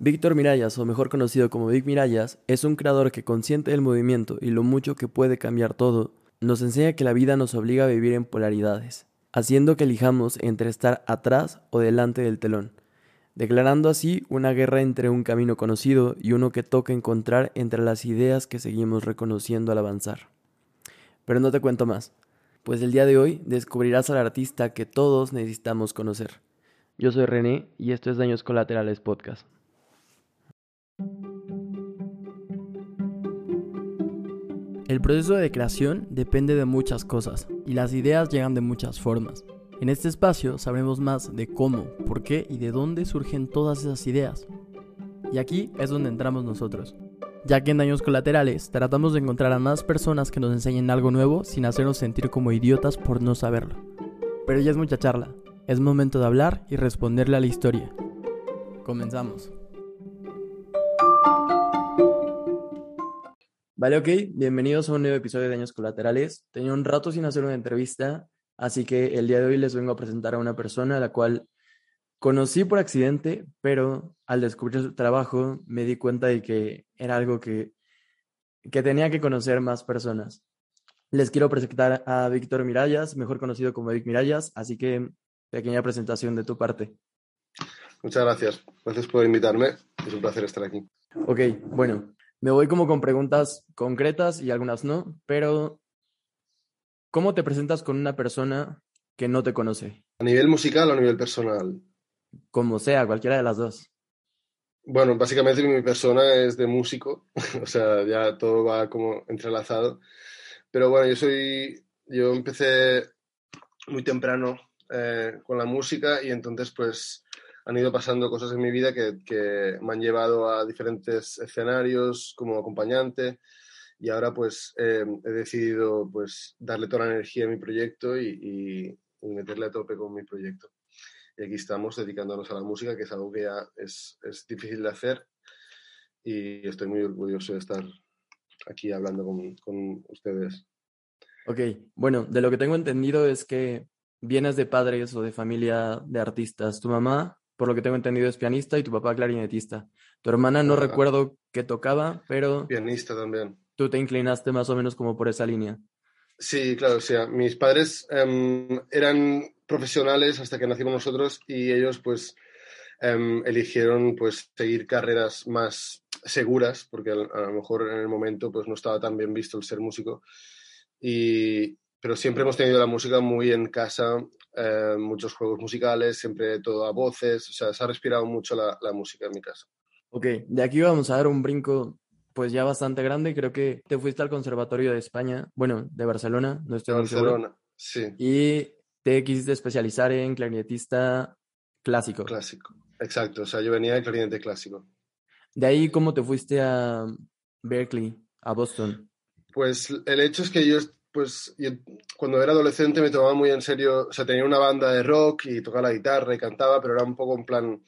Víctor Mirallas, o mejor conocido como Vic Mirallas, es un creador que consciente del movimiento y lo mucho que puede cambiar todo, nos enseña que la vida nos obliga a vivir en polaridades, haciendo que elijamos entre estar atrás o delante del telón, declarando así una guerra entre un camino conocido y uno que toca encontrar entre las ideas que seguimos reconociendo al avanzar. Pero no te cuento más, pues el día de hoy descubrirás al artista que todos necesitamos conocer. Yo soy René y esto es Daños Colaterales Podcast. El proceso de creación depende de muchas cosas y las ideas llegan de muchas formas. En este espacio sabremos más de cómo, por qué y de dónde surgen todas esas ideas. Y aquí es donde entramos nosotros, ya que en Daños Colaterales tratamos de encontrar a más personas que nos enseñen algo nuevo sin hacernos sentir como idiotas por no saberlo. Pero ya es mucha charla, es momento de hablar y responderle a la historia. Comenzamos. Vale, ok, bienvenidos a un nuevo episodio de Daños Colaterales. Tenía un rato sin hacer una entrevista, así que el día de hoy les vengo a presentar a una persona a la cual conocí por accidente, pero al descubrir su trabajo me di cuenta de que era algo que, que tenía que conocer más personas. Les quiero presentar a Víctor Mirallas, mejor conocido como Vic Mirallas, así que pequeña presentación de tu parte. Muchas gracias. Gracias por invitarme. Es un placer estar aquí. Ok, bueno, me voy como con preguntas concretas y algunas no, pero ¿cómo te presentas con una persona que no te conoce? ¿A nivel musical o a nivel personal? Como sea, cualquiera de las dos. Bueno, básicamente mi persona es de músico, o sea, ya todo va como entrelazado. Pero bueno, yo soy, yo empecé muy temprano eh, con la música y entonces pues han ido pasando cosas en mi vida que, que, me han llevado a diferentes escenarios como acompañante y ahora pues eh, he decidido pues darle toda la energía a mi proyecto y, y, meterle a tope con mi proyecto. Y aquí estamos dedicándonos a la música, que es algo que ya es, es difícil de hacer y estoy muy orgulloso de estar aquí hablando con, con ustedes. Ok, bueno, de lo que tengo entendido es que vienes de padres o de familia de artistas. Tu mamá por lo que tengo entendido, es pianista y tu papá clarinetista. Tu hermana no recuerdo qué tocaba, pero... Pianista también. Tú te inclinaste más o menos como por esa línea. Sí, claro, o sea, mis padres um, eran profesionales hasta que nacimos nosotros y ellos pues um, eligieron pues seguir carreras más seguras porque a, lo mejor en el momento pues no estaba tan bien visto el ser músico y pero siempre hemos tenido la música muy en casa eh, muchos juegos musicales, siempre todo a voces, o sea, se ha respirado mucho la, la, música en mi casa. Ok, de aquí vamos a dar un brinco pues ya bastante grande, creo que te fuiste al Conservatorio de España, bueno, de Barcelona, no estoy de Barcelona, sí. Y te quisiste especializar en clarinetista clásico. Clásico, exacto, o sea, yo venía de clarinete clásico. De ahí, ¿cómo te fuiste a Berkeley, a Boston? Pues el hecho es que yo pues yo, cuando era adolescente me tomaba muy en serio, o sea, tenía una banda de rock y tocaba la guitarra y cantaba, pero era un poco en plan,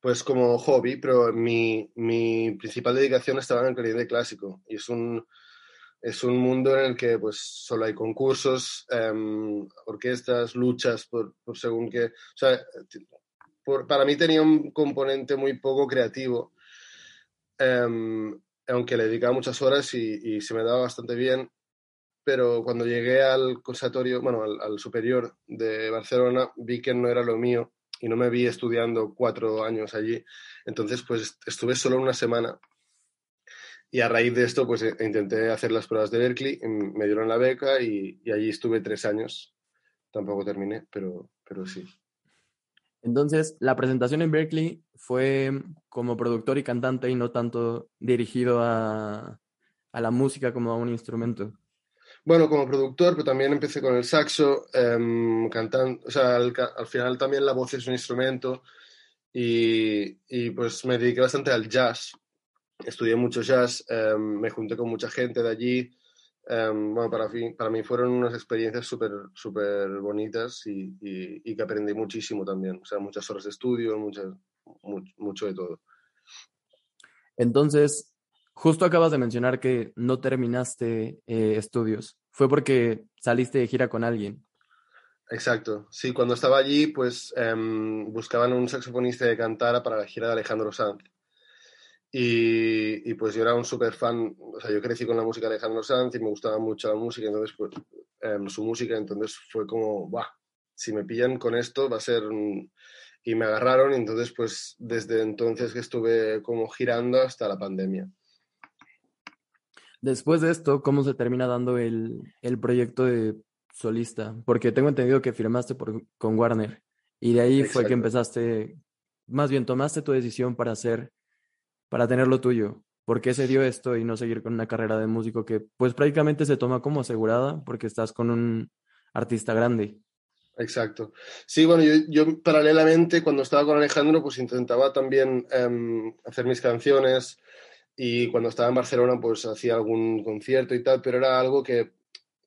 pues como hobby, pero mi, mi principal dedicación estaba en el clarinete clásico. Y es un, es un mundo en el que pues solo hay concursos, um, orquestas, luchas por, por, según qué, o sea, por, para mí tenía un componente muy poco creativo, um, aunque le dedicaba muchas horas y, y se me daba bastante bien pero cuando llegué al conservatorio, bueno, al, al, superior de Barcelona, vi que no era lo mío y no me vi estudiando cuatro años allí. Entonces, pues estuve solo una semana. Y a raíz de esto, pues intenté hacer las pruebas de Berkeley, me dieron la beca y, y allí estuve tres años. Tampoco terminé, pero, pero sí. Entonces, la presentación en Berkeley fue como productor y cantante y no tanto dirigido a, a la música como a un instrumento. Bueno, como productor, pero también empecé con el saxo, eh, cantando, o sea, al, al, final también la voz es un instrumento y, y, pues me dediqué bastante al jazz. Estudié mucho jazz, eh, me junté con mucha gente de allí. Eh, bueno, para, para mí fueron unas experiencias súper super bonitas y, y, y, que aprendí muchísimo también. O sea, muchas horas de estudio, mucho, mucho de todo. Entonces, Justo acabas de mencionar que no terminaste eh, estudios. ¿Fue porque saliste de gira con alguien? Exacto. Sí, cuando estaba allí, pues em, buscaban un saxofonista de cantara para la gira de Alejandro Sanz. Y, pues yo era un súper fan, o sea, yo crecí con la música de Alejandro Sanz y me gustaba mucho la música, entonces pues em, su música, entonces fue como, ¡buah! Si me pillan con esto va a ser... Y me agarraron y entonces pues desde entonces que estuve como girando hasta la pandemia. Después de esto, ¿cómo se termina dando el, el proyecto de solista? Porque tengo entendido que firmaste por, con Warner y de ahí fue que empezaste, más bien tomaste tu decisión para hacer, para tener lo tuyo. ¿Por qué se dio esto y no seguir con una carrera de músico que pues prácticamente se toma como asegurada porque estás con un artista grande? Exacto. Sí, bueno, yo, yo paralelamente cuando estaba con Alejandro pues intentaba también em, hacer mis canciones y cuando estaba en Barcelona pues hacía algún concierto y tal, pero era algo que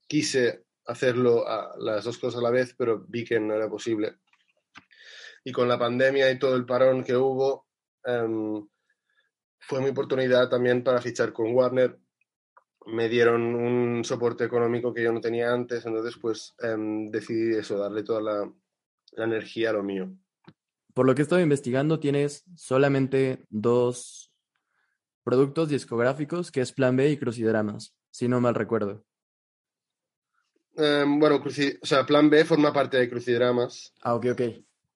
quise hacerlo a las dos cosas a la vez, pero vi que no era posible. Y con la pandemia y todo el parón que hubo, em, fue mi oportunidad también para fichar con Warner. Me dieron un soporte económico que yo no tenía antes, entonces pues em, decidí eso, darle toda la, la energía a lo mío. Por lo que estoy investigando, tienes solamente dos productos discográficos, que es Plan B y Crucidramas, si no mal recuerdo. Em, bueno, o sea, Plan B forma parte de Crucidramas. Ah, ok, ok.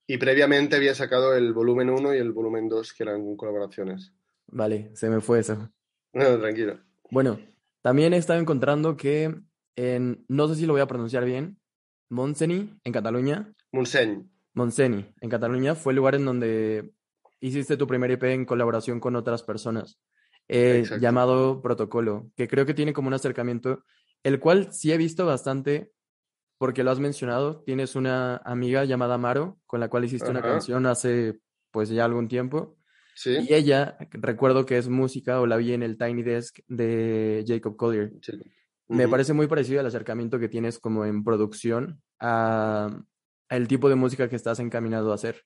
Y previamente había sacado el volumen 1 y el volumen 2, que eran colaboraciones. Vale, se me fue eso. No, tranquilo. Bueno, también he estado encontrando que en, no sé si lo voy a pronunciar bien, Montseny, en Cataluña. Montseny. Montseny, en Cataluña, fue el lugar en donde hiciste tu primer EP en colaboración con otras personas, eh, llamado Protocolo, que creo que tiene como un acercamiento el cual sí he visto bastante porque lo has mencionado. Tienes una amiga llamada Maro con la cual hiciste una canción hace pues ya algún tiempo. Sí. Y ella, recuerdo que es música o la vi en el Tiny Desk de Jacob Collier. Me parece muy parecido al acercamiento que tienes como en producción a, el tipo de música que estás encaminado a hacer.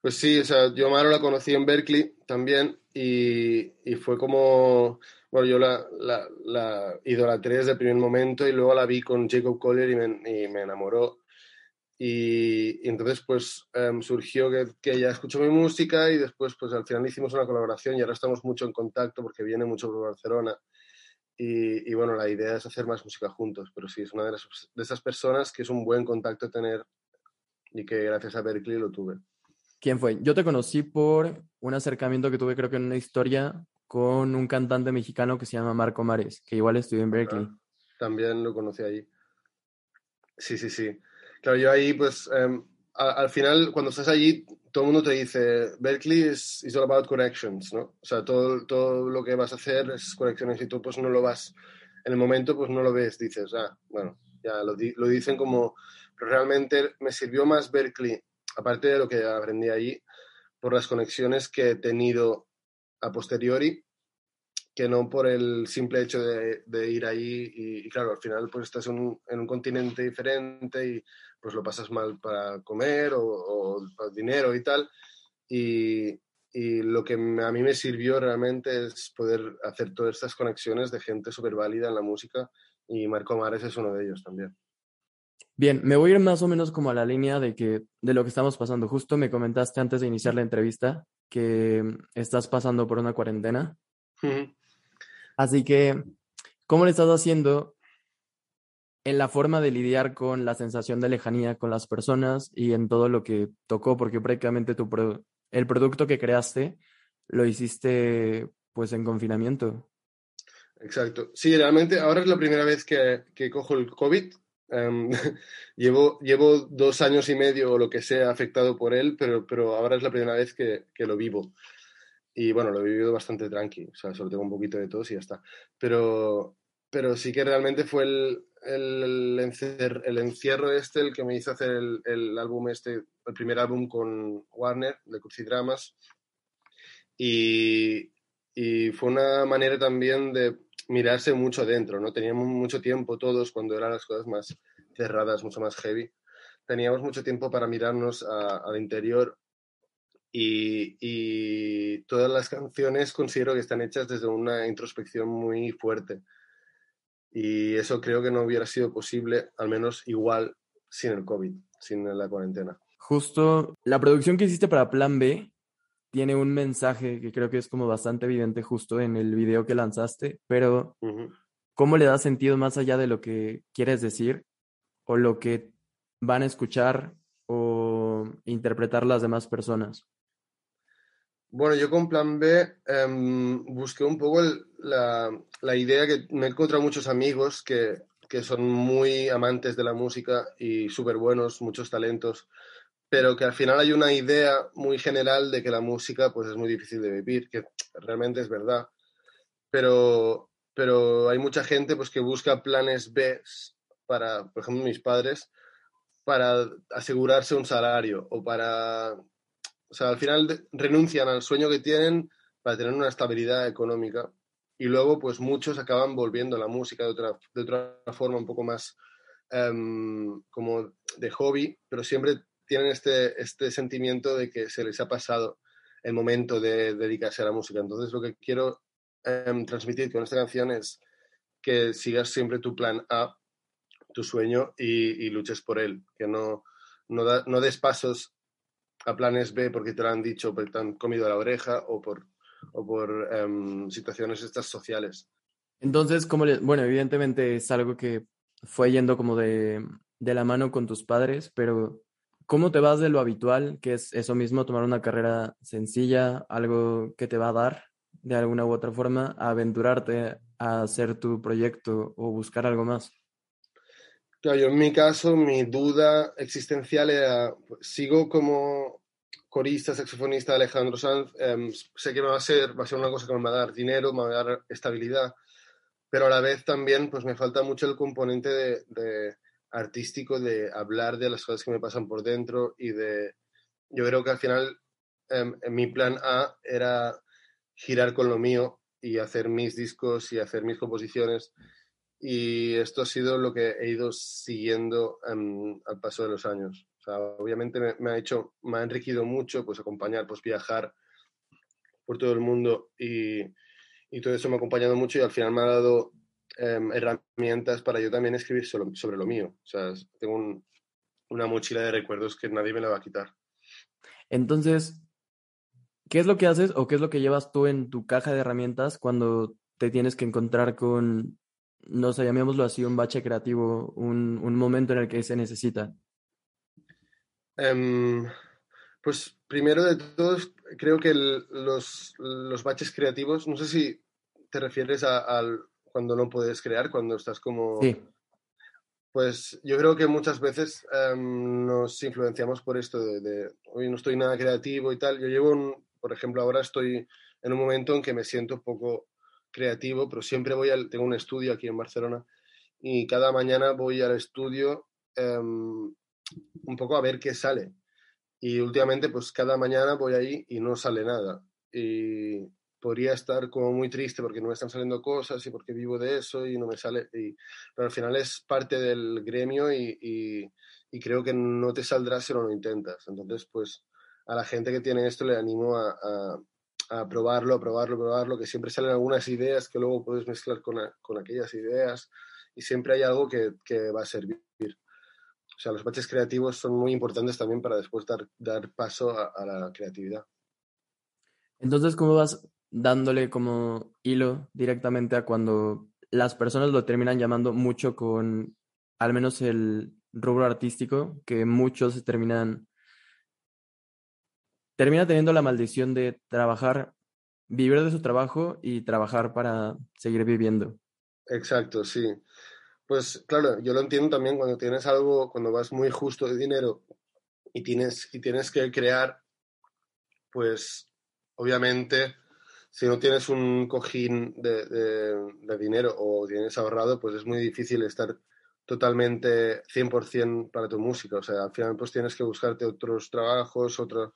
Pues sí, o sea, yo Maro la conocí en Berkeley también y, y fue como, bueno, yo la, la, la, idolatré desde el primer momento y luego la vi con Jacob Collier y me, y me enamoró. Y, y, entonces pues em, surgió que, que, ella escuchó mi música y después pues al final hicimos una colaboración y ahora estamos mucho en contacto porque viene mucho por Barcelona. Y, y bueno, la idea es hacer más música juntos, pero sí, es una de, las, de esas personas que es un buen contacto tener y que gracias a Berkeley lo tuve. ¿Quién fue? Yo te conocí por un acercamiento que tuve, creo que en una historia con un cantante mexicano que se llama Marco Mares, que igual estudió en Berkeley. también lo conocí ahí. Sí, sí, sí. Claro, yo ahí, pues, em, al final, cuando estás allí, todo el mundo te dice, Berkeley is, is all about corrections, ¿no? O sea, todo, todo lo que vas a hacer es correcciones y tú, pues, no lo vas, en el momento, pues, no lo ves, dices, ah, bueno, ya lo, lo dicen como, pero realmente me sirvió más Berkeley aparte de lo que aprendí allí, por las conexiones que he tenido a posteriori, que no por el simple hecho de, ir ahí y, claro, al final pues estás en un, continente diferente y pues lo pasas mal para comer o, para dinero y tal. Y, y, lo que a mí me sirvió realmente es poder hacer todas estas conexiones de gente súper válida en la música y Marco Mares es uno de ellos también. Bien, me voy a ir más o menos como a la línea de que de lo que estamos pasando. Justo me comentaste antes de iniciar la entrevista que estás pasando por una cuarentena. Así que, ¿cómo le estás haciendo en la forma de lidiar con la sensación de lejanía con las personas y en todo lo que tocó? Porque prácticamente tu el producto que creaste lo hiciste pues en confinamiento. Exacto. Sí, realmente ahora es la primera vez que, que cojo el COVID Em, llevo, llevo dos años y medio o lo que sea afectado por él, pero, pero ahora es la primera vez que, que, lo vivo. Y bueno, lo he vivido bastante tranqui, o sea, solo tengo un poquito de tos y ya está. Pero, pero sí que realmente fue el, el, encierro este el que me hizo hacer el, el, álbum este, el primer álbum con Warner, de Crucidramas. Y, y fue una manera también de mirarse mucho adentro, ¿no? Teníamos mucho tiempo todos cuando eran las cosas más cerradas, mucho más heavy. Teníamos mucho tiempo para mirarnos al interior y, y, todas las canciones considero que están hechas desde una introspección muy fuerte. Y eso creo que no hubiera sido posible, al menos igual, sin el COVID, sin la cuarentena. Justo la producción que hiciste para Plan B tiene un mensaje que creo que es como bastante evidente justo en el video que lanzaste, pero ¿cómo le da sentido más allá de lo que quieres decir o lo que van a escuchar o interpretar las demás personas? Bueno, yo con Plan B em, busqué un poco la, la, idea que me he encontrado muchos amigos que, que son muy amantes de la música y súper buenos, muchos talentos, pero que al final hay una idea muy general de que la música pues es muy difícil de vivir, que realmente es verdad, pero, pero hay mucha gente pues que busca planes B para, por ejemplo, mis padres, para asegurarse un salario o para, o sea, al final renuncian al sueño que tienen para tener una estabilidad económica y luego pues muchos acaban volviendo a la música de otra, de otra forma un poco más em, como de hobby, pero siempre tienen este, este sentimiento de que se les ha pasado el momento de dedicarse a la música. Entonces lo que quiero em, transmitir con esta canción es que sigas siempre tu plan A, tu sueño y, luches por él, que no, no, no, des pasos a planes B porque te lo han dicho, porque te han comido la oreja o por, o por em, situaciones estas sociales. Entonces, como bueno, evidentemente es algo que fue yendo como de, de la mano con tus padres, pero ¿Cómo te vas de lo habitual, que es eso mismo, tomar una carrera sencilla, algo que te va a dar de alguna u otra forma, a aventurarte a hacer tu proyecto o buscar algo más? Claro, yo en mi caso, mi duda existencial era, sigo como corista, saxofonista Alejandro Sanz, em, sé que me va a ser, va a ser una cosa que me va a dar dinero, me va a dar estabilidad, pero a la vez también pues me falta mucho el componente de artístico de hablar de las cosas que me pasan por dentro y de... Yo creo que al final em, mi plan A era girar con lo mío y hacer mis discos y hacer mis composiciones y esto ha sido lo que he ido siguiendo em, al paso de los años. Obviamente me, ha hecho, me ha enriquecido mucho pues acompañar, pues viajar por todo el mundo y, y todo eso me ha acompañado mucho y al final me ha dado Em, herramientas para yo también escribir sobre, lo mío. O sea, tengo una mochila de recuerdos que nadie me la va a quitar. Entonces, ¿qué es lo que haces o qué es lo que llevas tú en tu caja de herramientas cuando te tienes que encontrar con, no sé, llamémoslo así, un bache creativo, un, momento en el que se necesita? Em, pues primero de todos, creo que los, los, baches creativos, no sé si te refieres al cuando no puedes crear, cuando estás como... Sí. Pues yo creo que muchas veces em, nos influenciamos por esto de, hoy no estoy nada creativo y tal. Yo llevo, un, por ejemplo, ahora estoy en un momento en que me siento poco creativo, pero siempre voy al, tengo un estudio aquí en Barcelona y cada mañana voy al estudio em, un poco a ver qué sale. Y últimamente, pues cada mañana voy ahí y no sale nada. Y, podría estar como muy triste porque no me están saliendo cosas y porque vivo de eso y no me sale. Y, pero al final es parte del gremio y, y, creo que no te saldrá si no lo intentas. Entonces, pues a la gente que tiene esto le animo a, a, probarlo, a probarlo, a probarlo, que siempre salen algunas ideas que luego puedes mezclar con, con aquellas ideas y siempre hay algo que, que, va a servir. O sea, los baches creativos son muy importantes también para después dar, dar paso a, a la creatividad. Entonces, ¿cómo vas dándole como hilo directamente a cuando las personas lo terminan llamando mucho con al menos el rubro artístico, que muchos se terminan termina teniendo la maldición de trabajar, vivir de su trabajo y trabajar para seguir viviendo. Exacto, sí. Pues claro, yo lo entiendo también cuando tienes algo, cuando vas muy justo de dinero y tienes, y tienes que crear, pues obviamente si no tienes un cojín de, dinero o tienes ahorrado, pues es muy difícil estar totalmente 100% para tu música. O sea, al final pues tienes que buscarte otros trabajos, otro...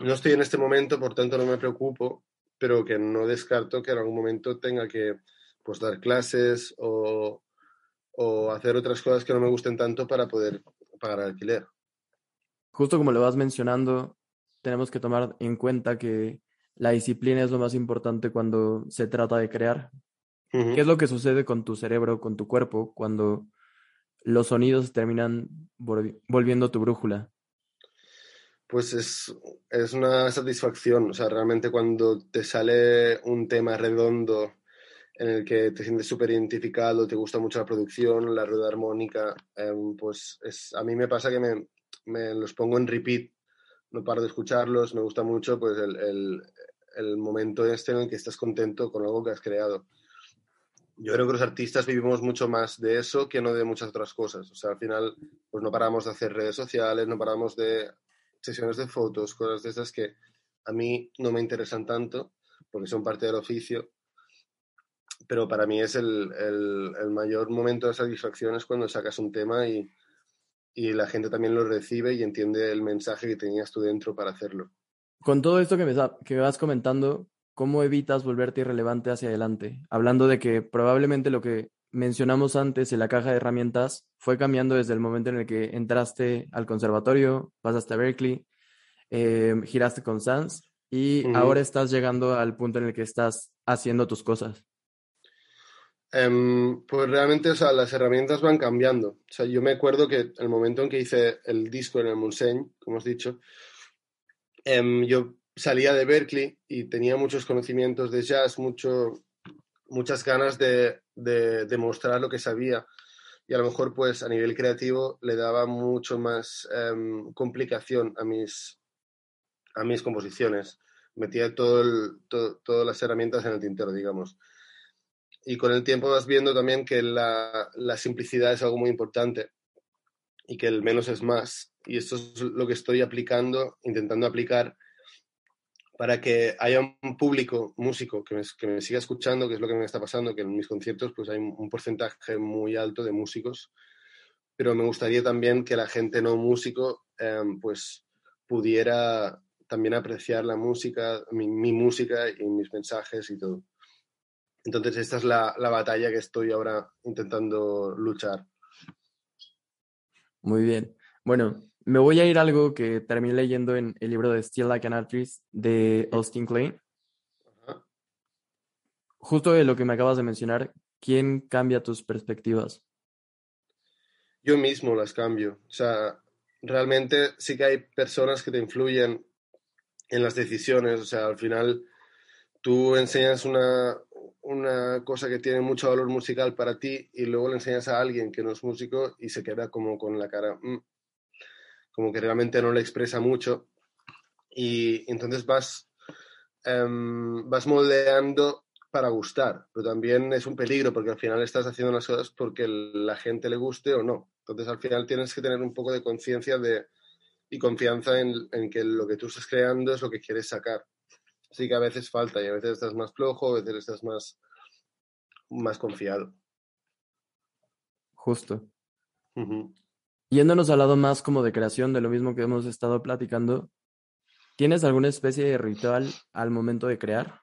No estoy en este momento, por tanto no me preocupo, pero que no descarto que en algún momento tenga que pues dar clases o, o hacer otras cosas que no me gusten tanto para poder pagar alquiler. Justo como lo vas mencionando, tenemos que tomar en cuenta que la disciplina es lo más importante cuando se trata de crear. ¿Qué es lo que sucede con tu cerebro, con tu cuerpo, cuando los sonidos terminan volviendo tu brújula? Pues es, es una satisfacción, o sea, realmente cuando te sale un tema redondo en el que te sientes súper identificado, te gusta mucho la producción, la rueda armónica, em, pues es, a mí me pasa que me, me, los pongo en repeat, no paro de escucharlos, me gusta mucho pues el, el, el momento este en el que estás contento con algo que has creado yo creo que los artistas vivimos mucho más de eso que no de muchas otras cosas. O sea, al final, pues no paramos de hacer redes sociales, no paramos de sesiones de fotos, cosas de esas que a mí no me interesan tanto porque son parte del oficio. Pero para mí es el, el, mayor momento de satisfacción es cuando sacas un tema y, y la gente también lo recibe y entiende el mensaje que tenías tú dentro para hacerlo. Con todo esto que me, que me vas comentando, ¿cómo evitas volverte irrelevante hacia adelante? Hablando de que probablemente lo que mencionamos antes en la caja de herramientas fue cambiando desde el momento en el que entraste al conservatorio, pasaste a Berkeley, em, giraste con Sans y ahora estás llegando al punto en el que estás haciendo tus cosas. Em, pues realmente, o sea, las herramientas van cambiando. O sea, yo me acuerdo que el momento en que hice el disco en el Monseigne, como has dicho, em, yo salía de Berkeley y tenía muchos conocimientos de jazz, mucho, muchas ganas de, demostrar lo que sabía. Y a lo mejor, pues a nivel creativo, le daba mucho más em, complicación a mis, a mis composiciones. Metía todo todas las herramientas en el tintero, digamos. Y con el tiempo vas viendo también que la, la simplicidad es algo muy importante y que el menos es más. Y esto es lo que estoy aplicando, intentando aplicar para que haya un público músico que me, que me, siga escuchando, que es lo que me está pasando, que en mis conciertos pues hay un porcentaje muy alto de músicos, pero me gustaría también que la gente no músico em, pues pudiera también apreciar la música, mi, música y mis mensajes y todo. Entonces esta es la, la batalla que estoy ahora intentando luchar. Muy bien. Bueno, me voy a ir a algo que terminé leyendo en el libro de Still Like an Artist de Austin Klein. Justo de lo que me acabas de mencionar, ¿quién cambia tus perspectivas? Yo mismo las cambio. O sea, realmente sí que hay personas que te influyen en las decisiones. O sea, al final tú enseñas una, una cosa que tiene mucho valor musical para ti y luego le enseñas a alguien que no es músico y se queda como con la cara, mm, como que realmente no le expresa mucho y entonces vas, em, vas moldeando para gustar, pero también es un peligro porque al final estás haciendo las cosas porque la gente le guste o no. Entonces al final tienes que tener un poco de conciencia de, y confianza en, en, que lo que tú estás creando es lo que quieres sacar. Así que a veces falta y a veces estás más flojo, a veces estás más, más confiado. Justo. Yéndonos al lado más como de creación de lo mismo que hemos estado platicando, ¿tienes alguna especie de ritual al momento de crear?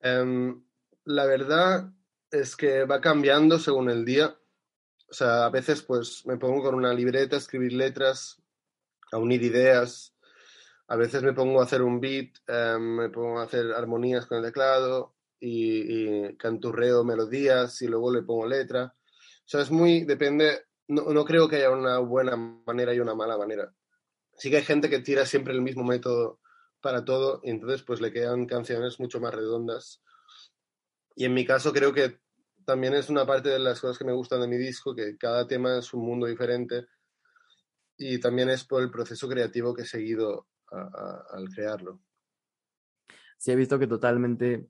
Em, la verdad es que va cambiando según el día. O sea, a veces pues me pongo con una libreta a escribir letras, a unir ideas. A veces me pongo a hacer un beat, em, me pongo a hacer armonías con el teclado y, y canturreo melodías y luego le pongo letra. O sea, es muy, depende no, no creo que haya una buena manera y una mala manera. Sí que hay gente que tira siempre el mismo método para todo y entonces pues le quedan canciones mucho más redondas. Y en mi caso creo que también es una parte de las cosas que me gustan de mi disco, que cada tema es un mundo diferente y también es por el proceso creativo que he seguido al crearlo. Sí, he visto que totalmente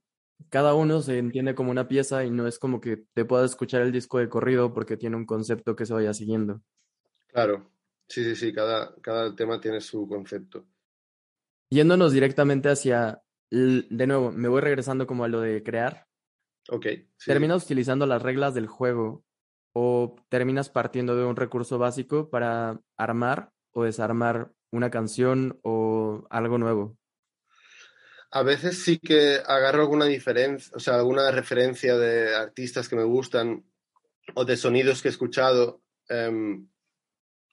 cada uno se entiende como una pieza y no es como que te puedas escuchar el disco de corrido porque tiene un concepto que se vaya siguiendo. Claro, sí, sí, sí, cada, cada tema tiene su concepto. Yéndonos directamente hacia, de nuevo, me voy regresando como a lo de crear. Ok. ¿Terminas utilizando las reglas del juego o terminas partiendo de un recurso básico para armar o desarmar una canción o algo nuevo? A veces sí que agarro alguna diferencia, o sea, alguna referencia de artistas que me gustan o de sonidos que he escuchado. Em,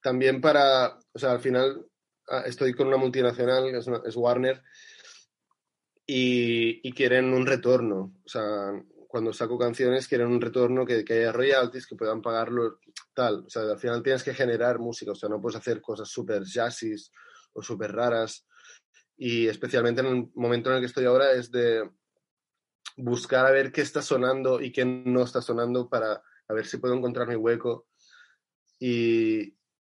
también para, o sea, al final ah, estoy con una multinacional, es, Warner, y, y, quieren un retorno. O sea, cuando saco canciones quieren un retorno que, que haya royalties, que puedan pagarlo tal. O sea, al final tienes que generar música, o sea, no puedes hacer cosas súper jazzis o súper raras. Y especialmente en el momento en el que estoy ahora es de buscar a ver qué está sonando y qué no está sonando para a ver si puedo encontrar mi hueco y,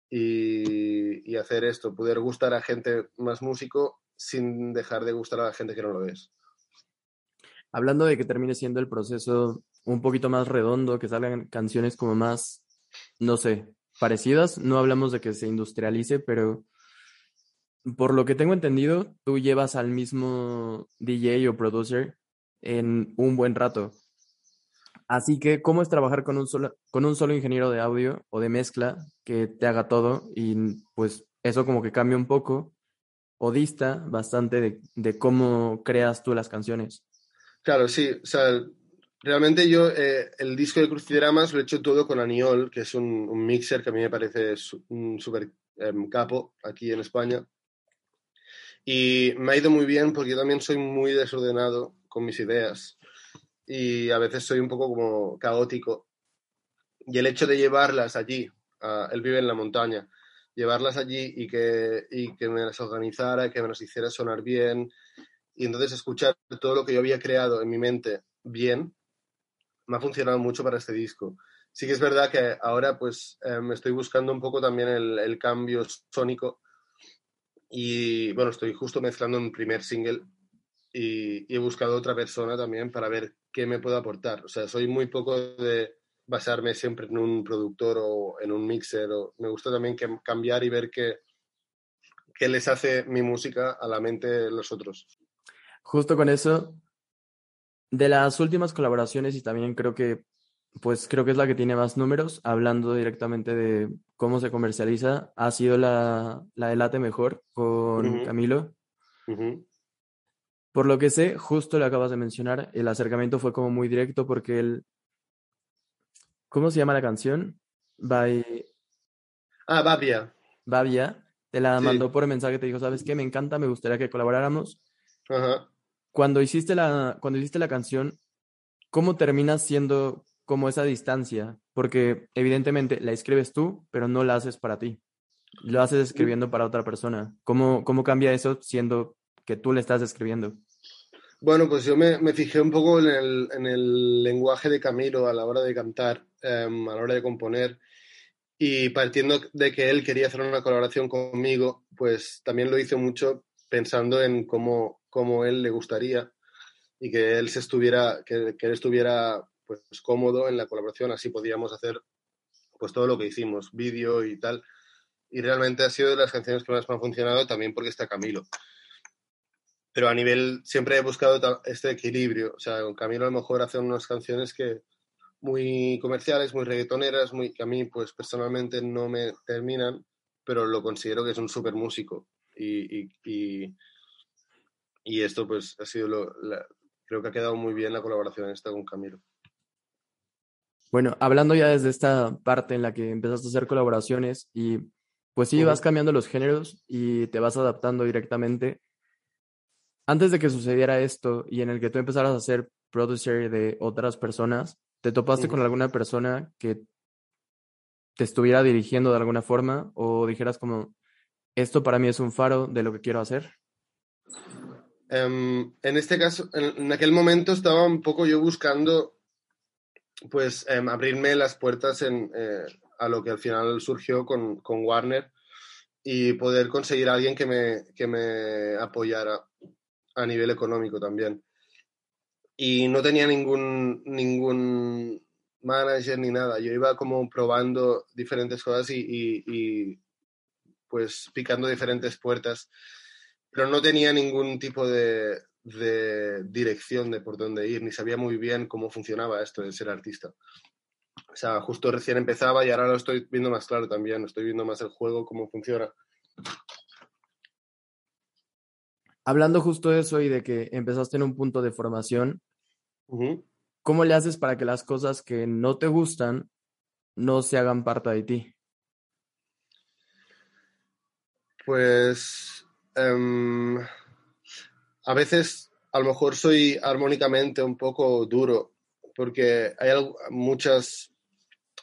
y, y hacer esto, poder gustar a gente más músico sin dejar de gustar a la gente que no lo es. Hablando de que termine siendo el proceso un poquito más redondo, que salgan canciones como más, no sé, parecidas, no hablamos de que se industrialice, pero por lo que tengo entendido, tú llevas al mismo DJ o producer en un buen rato. Así que, ¿cómo es trabajar con un solo, con un solo ingeniero de audio o de mezcla que te haga todo? Y pues eso como que cambia un poco o dista bastante de, de cómo creas tú las canciones. Claro, sí. O sea, realmente yo eh, el disco de Crucidramas lo he hecho todo con Aniol, que es un, mixer que a mí me parece un súper um, capo aquí en España. Y me ha ido muy bien porque yo también soy muy desordenado con mis ideas y a veces soy un poco como caótico. Y el hecho de llevarlas allí, uh, él vive en la montaña, llevarlas allí y que, y que me las organizara, que me las hiciera sonar bien, y entonces escuchar todo lo que yo había creado en mi mente bien, me ha funcionado mucho para este disco. Sí que es verdad que ahora pues eh, me estoy buscando un poco también el, el, cambio sónico y bueno, estoy justo mezclando un primer single y, he buscado otra persona también para ver qué me puede aportar. O sea, soy muy poco de basarme siempre en un productor o en un mixer. O, me gusta también que, cambiar y ver qué, qué les hace mi música a la mente de los otros justo con eso, de las últimas colaboraciones y también creo que, pues creo que es la que tiene más números, hablando directamente de cómo se comercializa, ha sido la, la de Late Mejor con uh -huh. Camilo. Uh -huh. Por lo que sé, justo le acabas de mencionar, el acercamiento fue como muy directo porque él... ¿Cómo se llama la canción? By... Ah, Babia. Babia. Te la sí. mandó por mensaje, te dijo, ¿sabes qué? Me encanta, me gustaría que colaboráramos. Ajá cuando hiciste la, cuando hiciste la canción, ¿cómo terminas siendo como esa distancia? Porque evidentemente la escribes tú, pero no la haces para ti. Lo haces escribiendo para otra persona. ¿Cómo, cómo cambia eso siendo que tú le estás escribiendo? Bueno, pues yo me, me fijé un poco en el, en el, lenguaje de Camilo a la hora de cantar, um, a la hora de componer, y partiendo de que él quería hacer una colaboración conmigo, pues también lo hice mucho pensando en cómo, como él le gustaría y que él se estuviera, que, que él estuviera pues cómodo en la colaboración, así podíamos hacer pues todo lo que hicimos, vídeo y tal. Y realmente ha sido de las canciones que más me han funcionado también porque está Camilo. Pero a nivel, siempre he buscado este equilibrio. O sea, con Camilo a lo mejor hace unas canciones que muy comerciales, muy reggaetoneras, muy, que a mí pues personalmente no me terminan, pero lo considero que es un súper músico. Y, y, y, y esto pues ha sido lo, la, creo que ha quedado muy bien la colaboración esta con Camilo. Bueno, hablando ya desde esta parte en la que empezaste a hacer colaboraciones y pues sí, uh -huh. vas cambiando los géneros y te vas adaptando directamente. Antes de que sucediera esto y en el que tú empezaras a ser producer de otras personas, ¿te topaste uh -huh. con alguna persona que te estuviera dirigiendo de alguna forma o dijeras como, esto para mí es un faro de lo que quiero hacer? Um, en este caso, en, en, aquel momento estaba un poco yo buscando, pues, um, abrirme las puertas eh, a lo que al final surgió con, con, Warner y poder conseguir a alguien que me, que me apoyara a nivel económico también. Y no tenía ningún, ningún manager ni nada. Yo iba como probando diferentes cosas y, y, y pues picando diferentes puertas pero no tenía ningún tipo de, de, dirección de por dónde ir, ni sabía muy bien cómo funcionaba esto de ser artista. O sea, justo recién empezaba y ahora lo estoy viendo más claro también, estoy viendo más el juego, cómo funciona. Hablando justo de eso y de que empezaste en un punto de formación, uh -huh. ¿cómo le haces para que las cosas que no te gustan no se hagan parte de ti? Pues Um, a veces a lo mejor soy armónicamente un poco duro porque hay muchas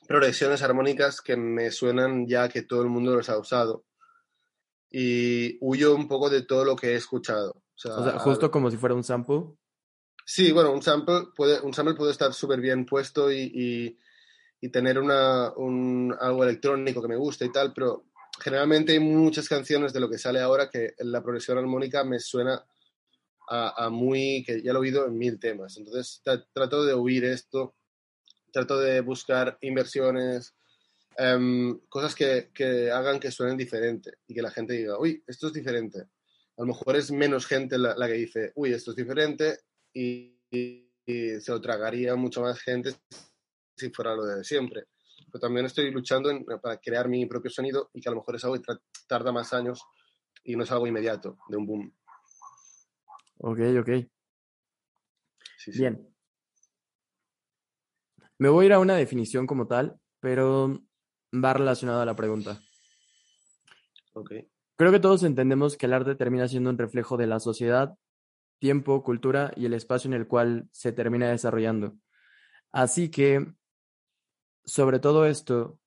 progresiones armónicas que me suenan ya que todo el mundo los ha usado. Y huyo un poco de todo lo que he escuchado. O sea, O sea, justo como si fuera un sample. Sí, bueno, un sample puede, un sample puede estar súper bien puesto y, y- y tener una, un, algo electrónico que me guste y tal, pero generalmente hay muchas canciones de lo que sale ahora que la progresión armónica me suena a, muy, que ya lo he oído en mil temas. Entonces tra- trato de huir esto, trato de buscar inversiones, em, cosas que, que hagan que suenen diferente y que la gente diga, uy, esto es diferente. A lo mejor es menos gente la, que dice, uy, esto es diferente y, se lo tragaría mucho más gente si fuera lo de siempre. Pero también estoy luchando para crear mi propio sonido y que a lo mejor es algo que tarda más años y no es algo inmediato de un boom. Ok, ok. Sí, sí. Bien. Me voy a ir a una definición como tal, pero va relacionado a la pregunta. Ok. Creo que todos entendemos que el arte termina siendo un reflejo de la sociedad, tiempo, cultura y el espacio en el cual se termina desarrollando. Así que, sobre todo esto,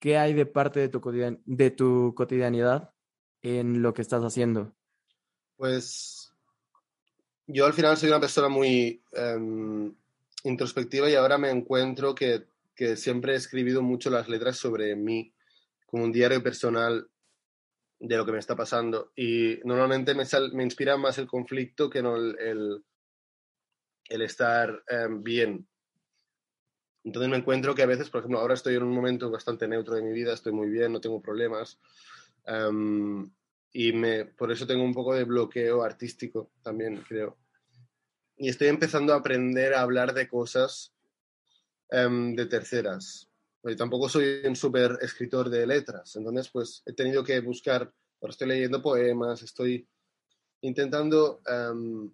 ¿qué hay de parte de tu, cotidian- de tu cotidianidad en lo que estás haciendo? Pues yo al final soy una persona muy em, introspectiva y ahora me encuentro que, que siempre he escribido mucho las letras sobre mí, como un diario personal de lo que me está pasando. Y normalmente me, sal- me inspira más el conflicto que no el, el, el estar em, bien. Entonces me encuentro que a veces, por ejemplo, ahora estoy en un momento bastante neutro de mi vida, estoy muy bien, no tengo problemas. em, y me, por eso tengo un poco de bloqueo artístico también, creo. Y estoy empezando a aprender a hablar de cosas em, de terceras. Porque tampoco soy un súper escritor de letras, entonces pues he tenido que buscar, ahora estoy leyendo poemas, estoy intentando em,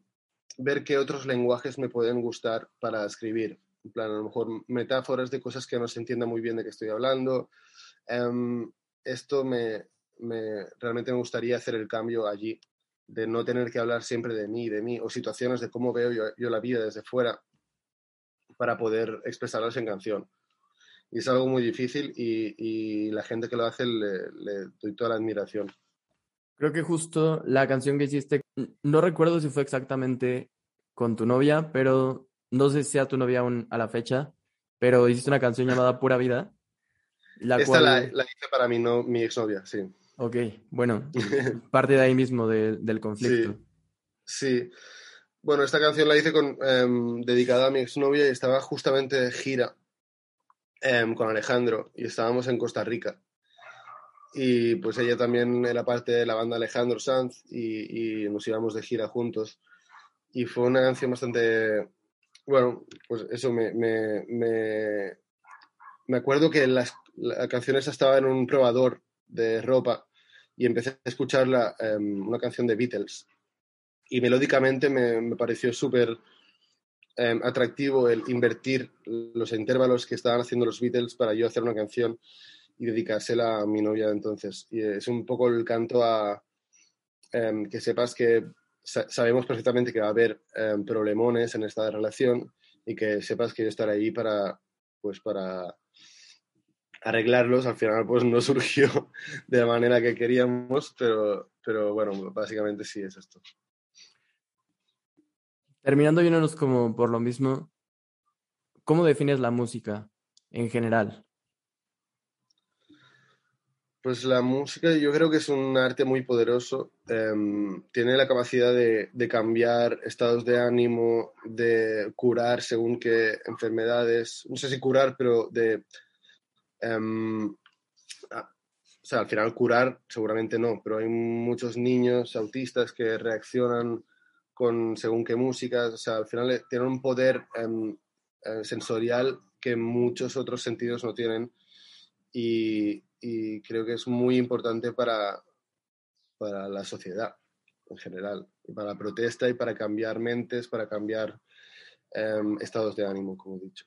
ver qué otros lenguajes me pueden gustar para escribir. En plan, a lo mejor metáforas de cosas que no se entienda muy bien de qué estoy hablando. Em, esto me, me, realmente me gustaría hacer el cambio allí, de no tener que hablar siempre de mí, de mí, o situaciones de cómo veo yo, yo la vida desde fuera para poder expresarlas en canción. Y es algo muy difícil y, y la gente que lo hace le, le doy toda la admiración. Creo que justo la canción que hiciste, no recuerdo si fue exactamente con tu novia, pero no sé si sea tu novia aún a la fecha, pero hiciste una canción llamada Pura Vida, la Esta cual, la, la hice para mi, no, mi exnovia, sí. Ok, bueno, parte de ahí mismo de- del conflicto. Sí. Bueno, esta canción la hice con, em, dedicada a mi exnovia y estaba justamente de gira em, con Alejandro y estábamos en Costa Rica. Y pues ella también era parte de la banda Alejandro Sanz y, y nos íbamos de gira juntos. Y fue una canción bastante, bueno, pues eso, me, me, me, me acuerdo que las, la canción esa estaba en un probador de ropa y empecé a escuchar em, una canción de Beatles y melódicamente me, me pareció súper eh, atractivo el invertir los intervalos que estaban haciendo los Beatles para yo hacer una canción y dedicársela a mi novia de entonces. Y es un poco el canto a em, que sepas que sa- sabemos perfectamente que va a haber em, problemones en esta relación y que sepas que yo estaré ahí para, pues para arreglarlos. Al final pues no surgió de la manera que queríamos, pero, pero bueno, básicamente sí es esto. Terminando yéndonos como por lo mismo, ¿cómo defines la música en general? Pues la música yo creo que es un arte muy poderoso. em, tiene la capacidad de, de cambiar estados de ánimo, de curar según qué enfermedades. No sé si curar, pero de... em, o sea, al final curar seguramente no, pero hay muchos niños autistas que reaccionan con según qué músicas. O sea, al final eh, tienen un poder em, eh, sensorial que muchos otros sentidos no tienen y, y creo que es muy importante para, para la sociedad en general, y para la protesta y para cambiar mentes, para cambiar em, estados de ánimo, como he dicho.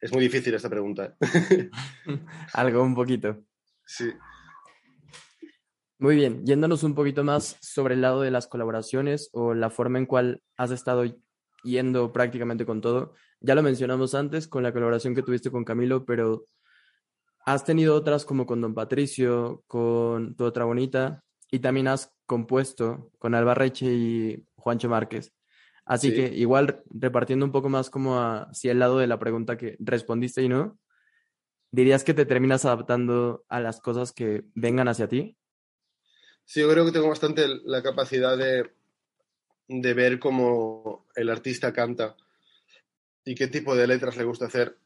Es muy difícil esta pregunta. ¿eh? Algo un poquito. sí. Muy bien, yéndonos un poquito más sobre el lado de las colaboraciones o la forma en cual has estado yendo prácticamente con todo. Ya lo mencionamos antes con la colaboración que tuviste con Camilo, pero has tenido otras como con Don Patricio, con Tu Otra Bonita, y también has compuesto con Alba Reche y Juancho Márquez. Así que igual repartiendo un poco más como hacia el lado de la pregunta que respondiste y no, ¿dirías que te terminas adaptando a las cosas que vengan hacia ti? Sí, yo creo que tengo bastante la capacidad de, de ver cómo el artista canta y qué tipo de letras le gusta hacer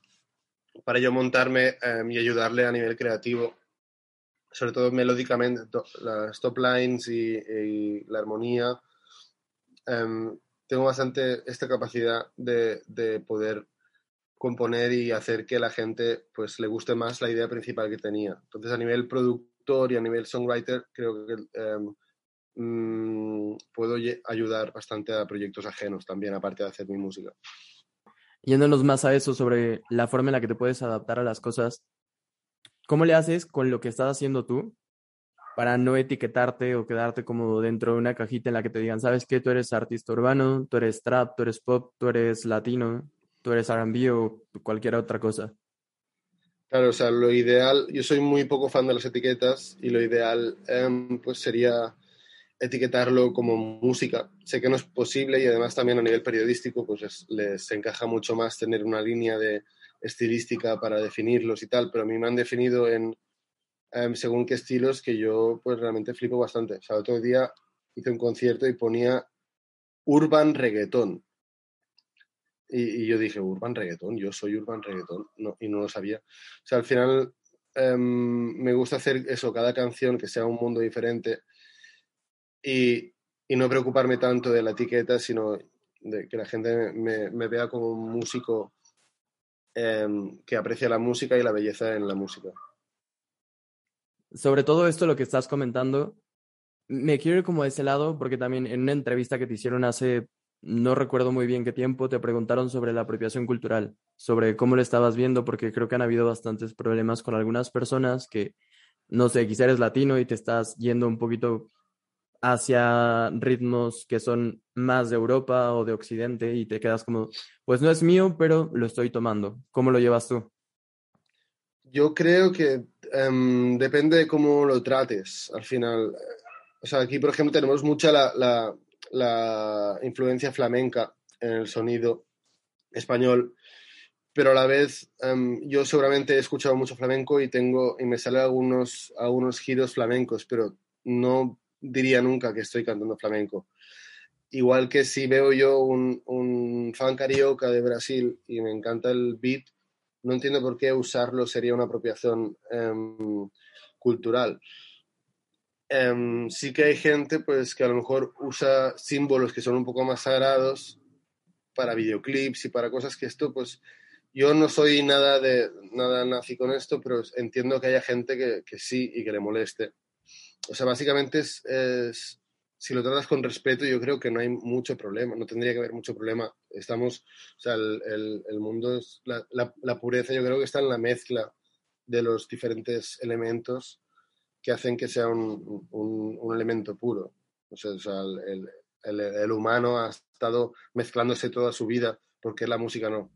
para yo montarme em, y ayudarle a nivel creativo, sobre todo melódicamente, las top lines y, la armonía. Em, tengo bastante esta capacidad de, de, poder componer y hacer que la gente pues le guste más la idea principal que tenía. Entonces a nivel productor y a nivel songwriter creo que em, mm, puedo ayudar bastante a proyectos ajenos también, aparte de hacer mi música yéndonos más a eso sobre la forma en la que te puedes adaptar a las cosas, ¿cómo le haces con lo que estás haciendo tú para no etiquetarte o quedarte como dentro de una cajita en la que te digan, sabes que tú eres artista urbano, tú eres trap, tú eres pop, tú eres latino, tú eres RB o cualquier otra cosa? Claro, o sea, lo ideal, yo soy muy poco fan de las etiquetas y lo ideal em, pues sería etiquetarlo como música. Sé que no es posible y además también a nivel periodístico pues les encaja mucho más tener una línea de estilística para definirlos y tal, pero a mí me han definido en em, según qué estilos que yo pues realmente flipo bastante. O sea, otro día hice un concierto y ponía urban reggaetón. Y, yo dije, urban reggaetón, yo soy urban reggaetón, no, y no lo sabía. O sea, al final em, me gusta hacer eso, cada canción que sea un mundo diferente y, no preocuparme tanto de la etiqueta, sino de que la gente me, vea como un músico em, que aprecia la música y la belleza en la música. Sobre todo esto, lo que estás comentando, me quiero ir como a ese lado, porque también en una entrevista que te hicieron hace, no recuerdo muy bien qué tiempo, te preguntaron sobre la apropiación cultural, sobre cómo lo estabas viendo, porque creo que han habido bastantes problemas con algunas personas que, no sé, quizá eres latino y te estás yendo un poquito hacia ritmos que son más de Europa o de Occidente y te quedas como, pues no es mío, pero lo estoy tomando. ¿Cómo lo llevas tú? Yo creo que em, depende de cómo lo trates al final. O sea, aquí, por ejemplo, tenemos mucha la, la, influencia flamenca en el sonido español, pero a la vez em, yo seguramente he escuchado mucho flamenco y tengo y me salen algunos, algunos giros flamencos, pero no diría nunca que estoy cantando flamenco. Igual que si veo yo un, un fan carioca de Brasil y me encanta el beat, no entiendo por qué usarlo sería una apropiación em, cultural. Em, sí que hay gente pues que a lo mejor usa símbolos que son un poco más sagrados para videoclips y para cosas que esto pues yo no soy nada de nada nazi con esto pero entiendo que haya gente que sí y que le moleste o sea, básicamente es, si lo tratas con respeto, yo creo que no hay mucho problema, no tendría que haber mucho problema. Estamos, o sea, el, el, mundo es, la, la, pureza yo creo que está en la mezcla de los diferentes elementos que hacen que sea un, un, un elemento puro. O sea, o el, el, humano ha estado mezclándose toda su vida, porque la música no.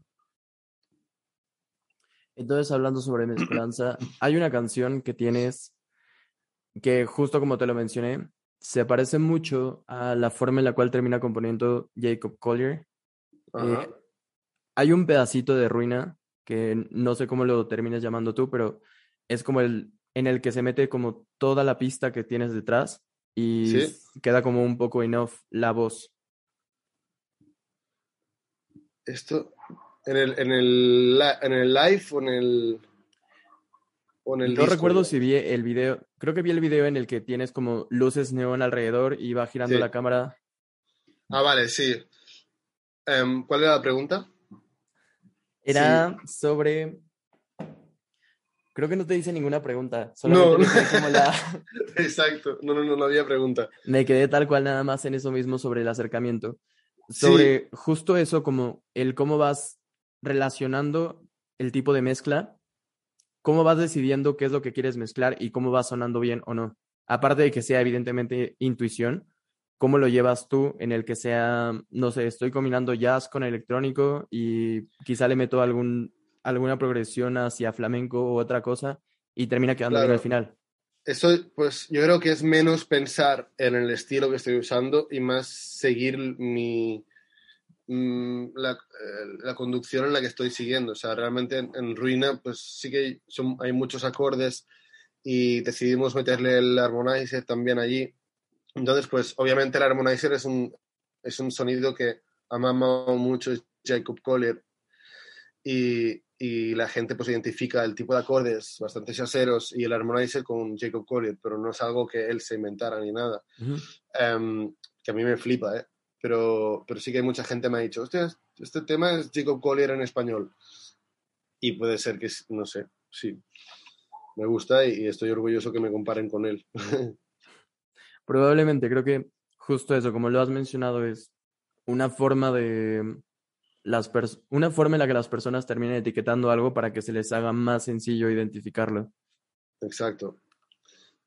Entonces, hablando sobre mezclanza, hay una canción que tienes que justo como te lo mencioné, se parece mucho a la forma en la cual termina componiendo Jacob Collier. Eh, hay un pedacito de ruina que no sé cómo lo terminas llamando tú, pero es como el en el que se mete como toda la pista que tienes detrás y queda como un poco enough la voz. Esto, en el, en el, en el live o en el no recuerdo si vi el video, creo que vi el video en el que tienes como luces neón alrededor y va girando la cámara. Ah, vale, sí. Em, ¿Cuál era la pregunta? Era sobre... Creo que no te dice ninguna pregunta. no, como la... exacto. No, no, no, no había pregunta. Me quedé tal cual nada más en eso mismo sobre el acercamiento. Sobre justo eso, como el cómo vas relacionando el tipo de mezcla ¿cómo vas decidiendo qué es lo que quieres mezclar y cómo va sonando bien o no? Aparte de que sea evidentemente intuición, ¿cómo lo llevas tú en el que sea, no sé, estoy combinando jazz con electrónico y quizá le meto algún, alguna progresión hacia flamenco u otra cosa y termina quedando bien al final? Eso, pues yo creo que es menos pensar en el estilo que estoy usando y más seguir mi, la, eh, la, conducción en la que estoy siguiendo. O sea, realmente en, Ruina, pues sí que son, hay muchos acordes y decidimos meterle el harmonizer también allí. Entonces, pues obviamente el harmonizer es un, es un sonido que ha mamado mucho Jacob Collier y, y la gente pues identifica el tipo de acordes bastante chaseros y el harmonizer con Jacob Collier, pero no es algo que él se inventara ni nada. Em, que a mí me flipa, ¿eh? Pero, pero sí que hay mucha gente que me ha dicho, hostia, este tema es Jacob Collier en español. Y puede ser que, no sé, sí. Me gusta y estoy orgulloso que me comparen con él. Probablemente, creo que justo eso, como lo has mencionado, es una forma de las una forma en la que las personas terminen etiquetando algo para que se les haga más sencillo identificarlo. Exacto.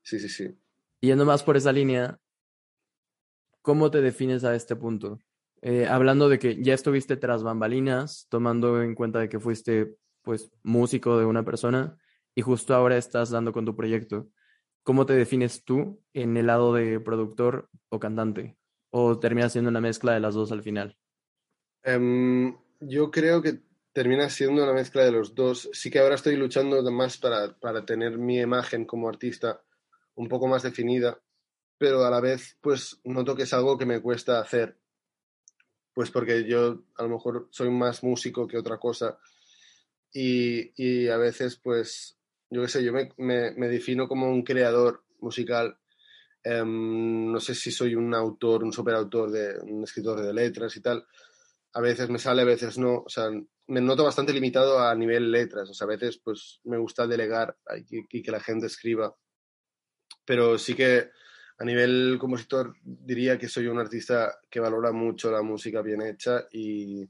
Sí, sí, sí. Yendo más por esa línea, ¿cómo te defines a este punto? Eh, hablando de que ya estuviste tras bambalinas, tomando en cuenta de que fuiste pues músico de una persona y justo ahora estás dando con tu proyecto. ¿Cómo te defines tú en el lado de productor o cantante? ¿O terminas siendo una mezcla de las dos al final? Em, yo creo que termina siendo una mezcla de los dos. Sí que ahora estoy luchando más para, para tener mi imagen como artista un poco más definida, pero a la vez pues noto que es algo que me cuesta hacer. Pues porque yo a lo mejor soy más músico que otra cosa y, y a veces pues yo qué sé, yo me, me, me, defino como un creador musical. Um, no sé si soy un autor, un superautor, de, un escritor de letras y tal, a veces me sale, a veces no. O sea, me noto bastante limitado a nivel letras. O sea, a veces pues me gusta delegar y, que la gente escriba. Pero sí que a nivel compositor diría que soy un artista que valora mucho la música bien hecha y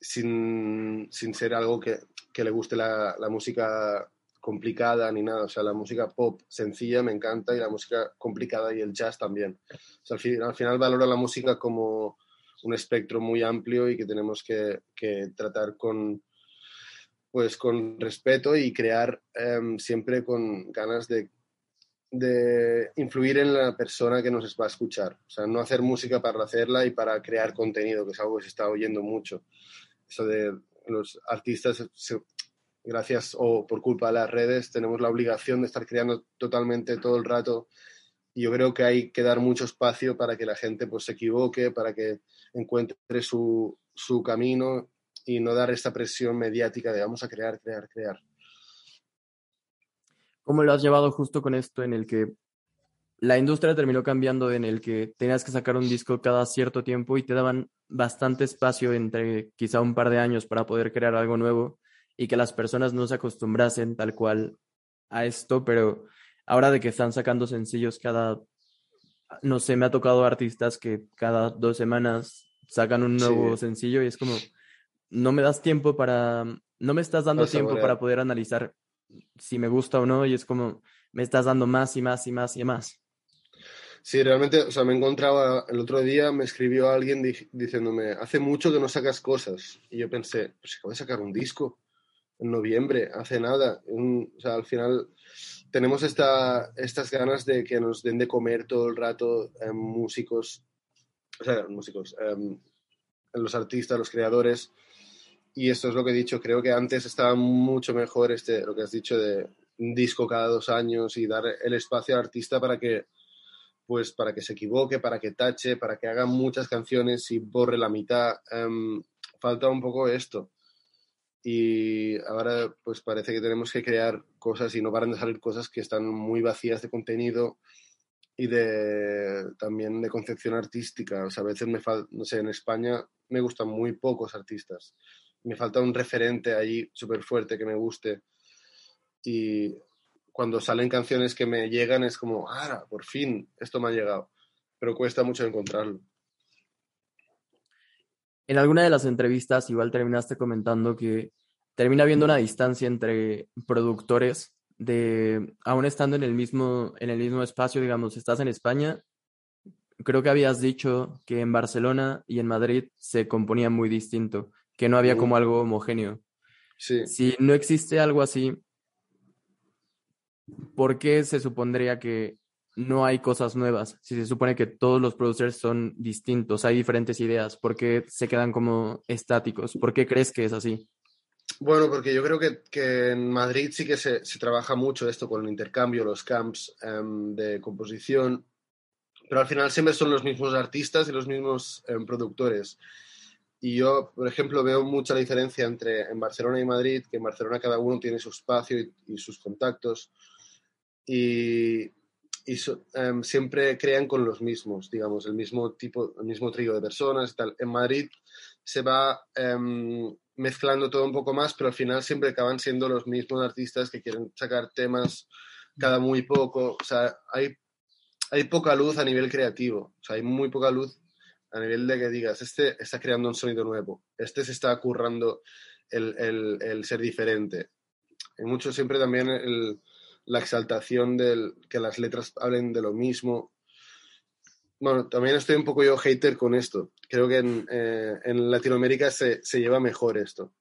sin, sin ser algo que, que le guste la, la, música complicada ni nada. O sea, la música pop sencilla me encanta y la música complicada y el jazz también. Al, fin, al final valoro la música como un espectro muy amplio y que tenemos que, que tratar con, pues, con respeto y crear um, siempre con ganas de, de, influir en la persona que nos va a escuchar. O sea, no hacer música para hacerla y para crear contenido, que es algo que se está oyendo mucho. Eso de los artistas, gracias o por culpa de las redes, tenemos la obligación de estar creando totalmente todo el rato y yo creo que hay que dar mucho espacio para que la gente pues, se equivoque, para que encuentre su, su camino y no dar esta presión mediática de vamos a crear, crear, crear. ¿Cómo lo has llevado justo con esto en el que la industria terminó cambiando, en el que tenías que sacar un disco cada cierto tiempo y te daban bastante espacio entre quizá un par de años para poder crear algo nuevo y que las personas no se acostumbrasen tal cual a esto, pero ahora de que están sacando sencillos cada, no sé, me ha tocado artistas que cada dos semanas sacan un nuevo sí. sencillo y es como, no me das tiempo para, no me estás dando no tiempo para poder analizar si me gusta o no y es como, me estás dando más y más y más y más. Sí, realmente, o sea, me encontraba el otro día, me escribió alguien diciéndome, hace mucho que no sacas cosas. Y yo pensé, pues acabo de sacar un disco en noviembre, hace nada. O sea, al final tenemos esta, estas ganas de que nos den de comer todo el rato eh, músicos, o sea, músicos, eh, los artistas, los creadores. Y esto es lo que he dicho, creo que antes estaba mucho mejor este, lo que has dicho de un disco cada dos años y dar el espacio al artista para que pues para que se equivoque, para que tache, para que haga muchas canciones y borre la mitad. Um, falta un poco esto y ahora pues parece que tenemos que crear cosas y no paran de salir cosas que están muy vacías de contenido y de también de concepción artística. O sea, a veces me no sé, en España me gustan muy pocos artistas. Me falta un referente ahí súper fuerte que me guste. Y cuando salen canciones que me llegan es como, ah, por fin, esto me ha llegado. Pero cuesta mucho encontrarlo. En alguna de las entrevistas igual terminaste comentando que termina habiendo una distancia entre productores de aún estando en el mismo en el mismo espacio, digamos, estás en España, creo que habías dicho que en Barcelona y en Madrid se componía muy distinto, que no había como algo homogéneo. Sí. Si no existe algo así, ¿por qué se supondría que no hay cosas nuevas? Si se supone que todos los producers son distintos, hay diferentes ideas, ¿por qué se quedan como estáticos? ¿Por qué crees que es así? Bueno, porque yo creo que, que en Madrid sí que se, se, trabaja mucho esto con el intercambio, los camps um, de composición, pero al final siempre son los mismos artistas y los mismos um, productores. Y yo, por ejemplo, veo mucha diferencia entre en Barcelona y Madrid, que en Barcelona cada uno tiene su espacio y, y sus contactos y, y so, um, siempre crean con los mismos, digamos, el mismo tipo, el mismo trío de personas y tal. En Madrid se va mezclando todo un poco más, pero al final siempre acaban siendo los mismos artistas que quieren sacar temas cada muy poco. O sea, hay, hay poca luz a nivel creativo. O sea, hay muy poca luz a nivel de que digas, este está creando un sonido nuevo, este se está currando el, el, el ser diferente. Hay mucho siempre también el, la exaltación del que las letras hablen de lo mismo. Bueno, también estoy un poco yo hater con esto. Creo que en, eh, en Latinoamérica se, se, lleva mejor esto.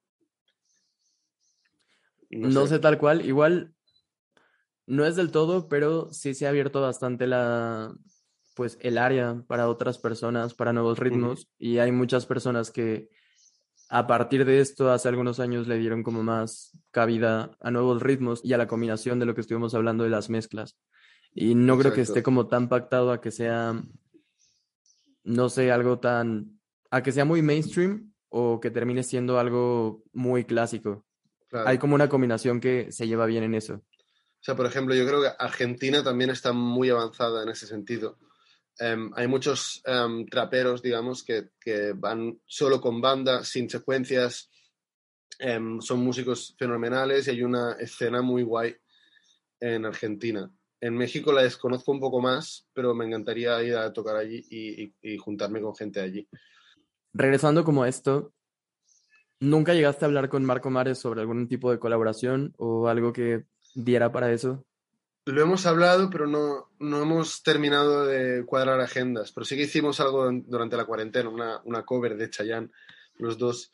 No, no sé. sé. tal cual. Igual no es del todo, pero sí se ha abierto bastante la pues el área para otras personas, para nuevos ritmos. Uh -huh. Y hay muchas personas que a partir de esto, hace algunos años le dieron como más cabida a nuevos ritmos y a la combinación de lo que estuvimos hablando de las mezclas. Y no Exacto. creo que esté como tan pactado a que sea no sé, algo tan, a que sea muy mainstream o que termine siendo algo muy clásico. Claro. Hay como una combinación que se lleva bien en eso. O sea, por ejemplo, yo creo que Argentina también está muy avanzada en ese sentido. Um, hay muchos um, traperos, digamos, que, van solo con banda, sin secuencias. Um, son músicos fenomenales y hay una escena muy guay en Argentina. En México la desconozco un poco más, pero me encantaría ir a tocar allí y, y, juntarme con gente allí. Regresando como esto, ¿nunca llegaste a hablar con Marco Mares sobre algún tipo de colaboración o algo que diera para eso? Lo hemos hablado, pero no, no hemos terminado de cuadrar agendas. Pero sí que hicimos algo durante la cuarentena, una, una cover de Chayanne, los dos.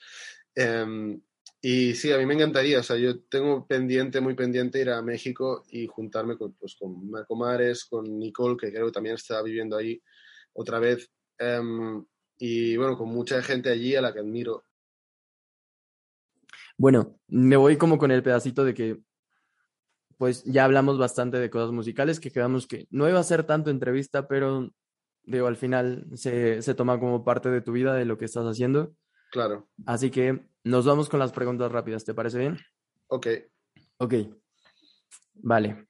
Um, y sí, a mí me encantaría, o sea, yo tengo pendiente, muy pendiente ir a México y juntarme con, pues, con Marco Mares, con Nicole, que creo que también está viviendo ahí otra vez, um, y bueno, con mucha gente allí a la que admiro. Bueno, me voy como con el pedacito de que, pues ya hablamos bastante de cosas musicales, que quedamos que no iba a ser tanto entrevista, pero digo, al final se, se toma como parte de tu vida, de lo que estás haciendo. Claro. Así que nos vamos con las preguntas rápidas, ¿te parece bien? Ok. Ok. Vale.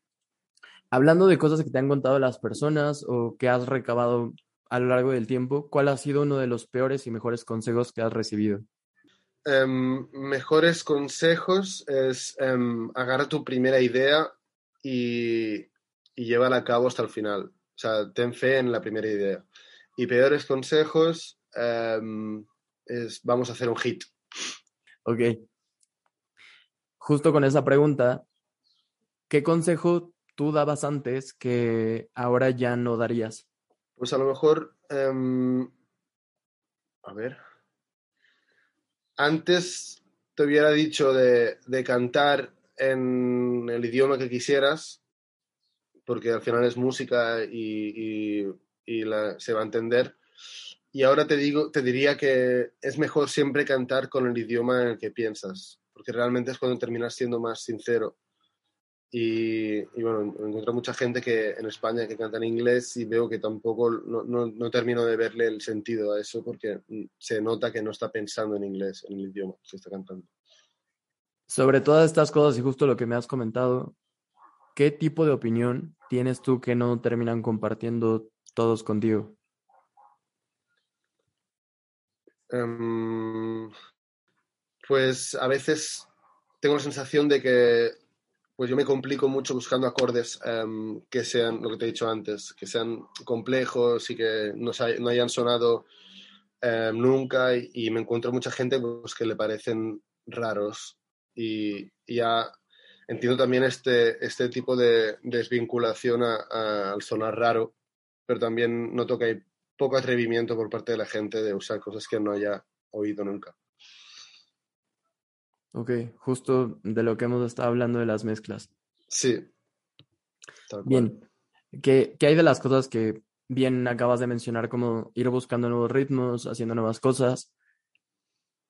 Hablando de cosas que te han contado las personas o que has recabado a lo largo del tiempo, ¿cuál ha sido uno de los peores y mejores consejos que has recibido? Um, mejores consejos es um, agarra tu primera idea y, y llévala a cabo hasta el final. O sea, ten fe en la primera idea. Y peores consejos um, es vamos a hacer un hit. Ok. Justo con esa pregunta, ¿qué consejo tú dabas antes que ahora ya no darías? Pues a lo mejor, a ver, antes te hubiera dicho de, cantar en el idioma que quisieras, porque al final es música y la, se va a entender. Y ahora te digo, te diría que es mejor siempre cantar con el idioma en el que piensas, porque realmente es cuando terminas siendo más sincero. Y, y bueno, encuentro mucha gente que en España que canta en inglés y veo que tampoco no, no, no, termino de verle el sentido a eso porque se nota que no está pensando en inglés, en el idioma que está cantando. Sobre todas estas cosas y justo lo que me has comentado, ¿qué tipo de opinión tienes tú que no terminan compartiendo todos contigo? Um, pues a veces tengo la sensación de que pues yo me complico mucho buscando acordes um, que sean, lo que te he dicho antes, que sean complejos y que no, no hayan sonado um, nunca y, me encuentro mucha gente pues, que le parecen raros y, ya entiendo también este, este tipo de desvinculación a, al sonar raro, pero también noto que hay poco atrevimiento por parte de la gente de usar cosas que no haya oído nunca. Ok, justo de lo que hemos estado hablando de las mezclas. Sí. Bien, ¿Qué, ¿qué hay de las cosas que bien acabas de mencionar, como ir buscando nuevos ritmos, haciendo nuevas cosas?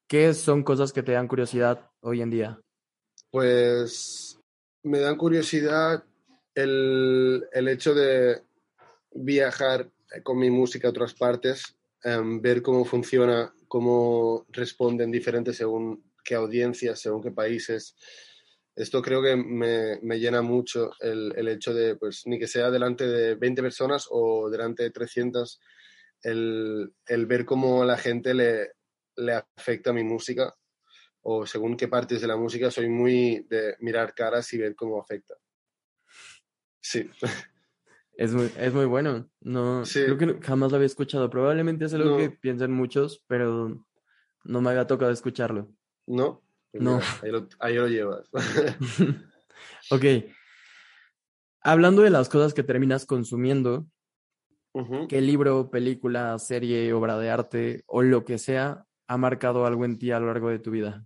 ¿Qué son cosas que te dan curiosidad hoy en día? Pues me dan curiosidad el, el hecho de viajar con mi música a otras partes, em, ver cómo funciona, cómo responden diferentes según qué audiencias, según qué países. Esto creo que me, me llena mucho el, el, hecho de, pues, ni que sea delante de 20 personas o delante de 300, el, el ver cómo a la gente le, le afecta mi música o según qué partes de la música, soy muy de mirar caras y ver cómo afecta. Sí. Es muy, es muy bueno. No, Sí. Creo que jamás lo había escuchado. Probablemente es algo No. que piensan muchos, pero no me había tocado escucharlo. ¿No? Pues No. mira, ahí, lo, ahí lo llevas. ok. Hablando de las cosas que terminas consumiendo. ¿qué libro, película, serie, obra de arte o lo que sea ha marcado algo en ti a lo largo de tu vida?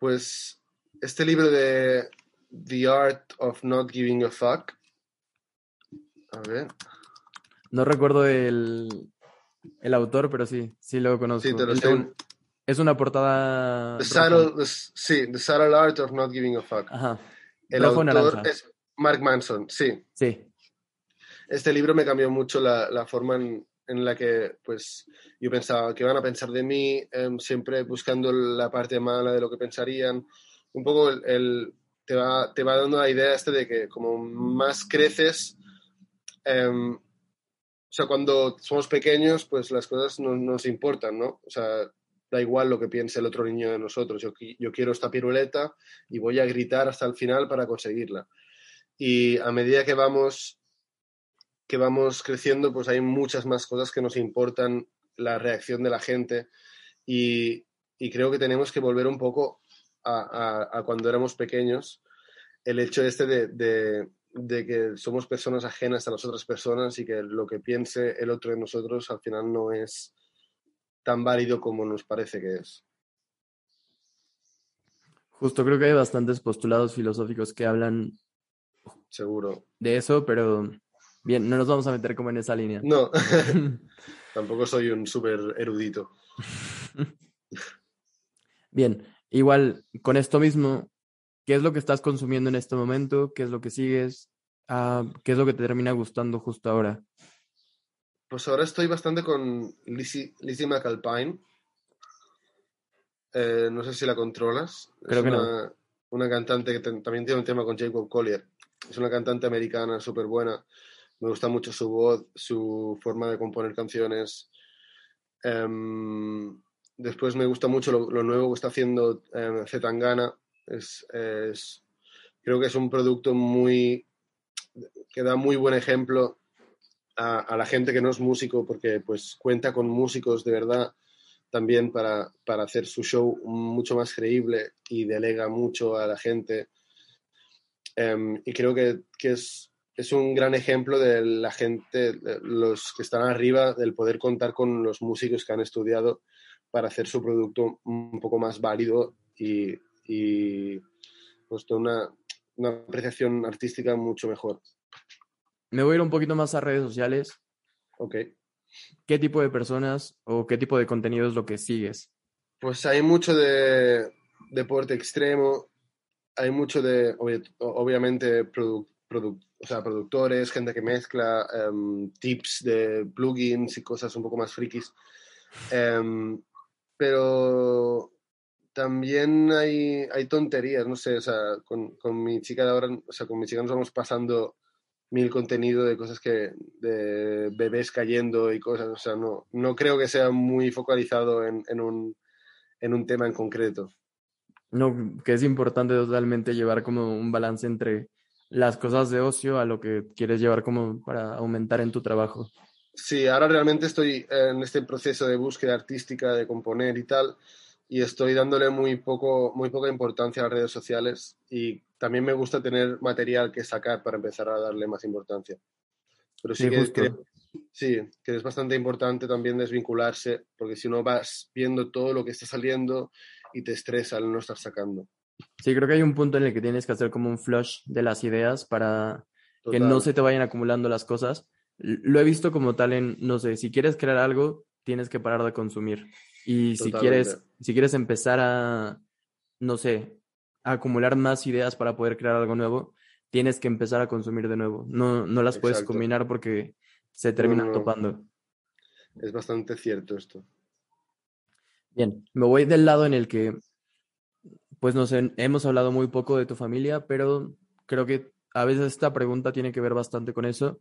Pues este libro de The Art of Not Giving a Fuck. A ver. No recuerdo el, el autor, pero sí, sí lo conozco. Sí, te lo estoy- un- es una portada. The subtle, the- sí, The Subtle Art of Not Giving a Fuck. Ajá. El rojo autor naranja. es Mark Manson, sí. Sí. Este libro me cambió mucho la, la forma en, en la que pues yo pensaba que iban a pensar de mí, em, siempre buscando la parte mala de lo que pensarían. Un poco el, el- te, va, te va dando la idea este de que como más creces, em, o sea, cuando somos pequeños, pues las cosas no nos importan, ¿no? O sea, da igual lo que piense el otro niño de nosotros. Yo, yo quiero esta piruleta y voy a gritar hasta el final para conseguirla. Y a medida que vamos que vamos creciendo, pues hay muchas más cosas que nos importan la reacción de la gente y, y creo que tenemos que volver un poco a, cuando éramos pequeños, el hecho este de- de que somos personas ajenas a las otras personas y que lo que piense el otro de nosotros al final no es tan válido como nos parece que es. Justo creo que hay bastantes postulados filosóficos que hablan Seguro. de eso, pero bien, no nos vamos a meter como en esa línea. No, tampoco soy un súper erudito. Bien, igual con esto mismo, ¿qué es lo que estás consumiendo en este momento? ¿Qué es lo que sigues? Ah, ¿qué es lo que te termina gustando justo ahora? Pues ahora estoy bastante con Lizzie, Lizzie McAlpine. Eh, no sé si la controlas. Creo es que no. una, una cantante que también tiene un tema con Jacob Collier. Es una cantante americana súper buena. Me gusta mucho su voz, su forma de componer canciones. Em, después me gusta mucho lo, lo nuevo que está haciendo eh, Zetangana. Es, es- creo que es un producto muy que da muy buen ejemplo a, la gente que no es músico, porque pues cuenta con músicos de verdad también para, para hacer su show mucho más creíble y delega mucho a la gente. Em, y creo que, que es, es un gran ejemplo de la gente, de los que están arriba, del poder contar con los músicos que han estudiado para hacer su producto un poco más válido y, y pues, una, una apreciación artística mucho mejor. Me voy a ir un poquito más a redes sociales. Ok. ¿Qué tipo de personas o qué tipo de contenido es lo que sigues? Pues hay mucho de deporte extremo, hay mucho de, obvi- obviamente, o sea, productores, gente que mezcla, em, tips de plugins y cosas un poco más frikis. Em, pero también hay, hay tonterías, no sé, o sea, con, con mi chica de ahora, o sea, con mi chica nos vamos pasando mil contenido de cosas que, de bebés cayendo y cosas, o sea, no, no creo que sea muy focalizado en, en un, en un tema en concreto. No, que es importante totalmente llevar como un balance entre las cosas de ocio a lo que quieres llevar como para aumentar en tu trabajo. Sí, ahora realmente estoy en este proceso de búsqueda artística, de componer y tal, y estoy dándole muy poco, muy poca importancia a las redes sociales y también me gusta tener material que sacar para empezar a darle más importancia. Pero sí, Sí, que creo, Sí, que es bastante importante también desvincularse, porque si no vas viendo todo lo que está saliendo y te estresa al no estar sacando. Sí, creo que hay un punto en el que tienes que hacer como un flush de las ideas para que no se te vayan acumulando las cosas. Lo he visto como tal en, no sé, si quieres crear algo, tienes que parar de consumir. Y si quieres, si quieres empezar a, no sé, acumular más ideas para poder crear algo nuevo, tienes que empezar a consumir de nuevo. No, no las puedes combinar porque se terminan topando. Es bastante cierto esto. Bien, me voy del lado en el que, pues no sé, hemos hablado muy poco de tu familia, pero creo que a veces esta pregunta tiene que ver bastante con eso.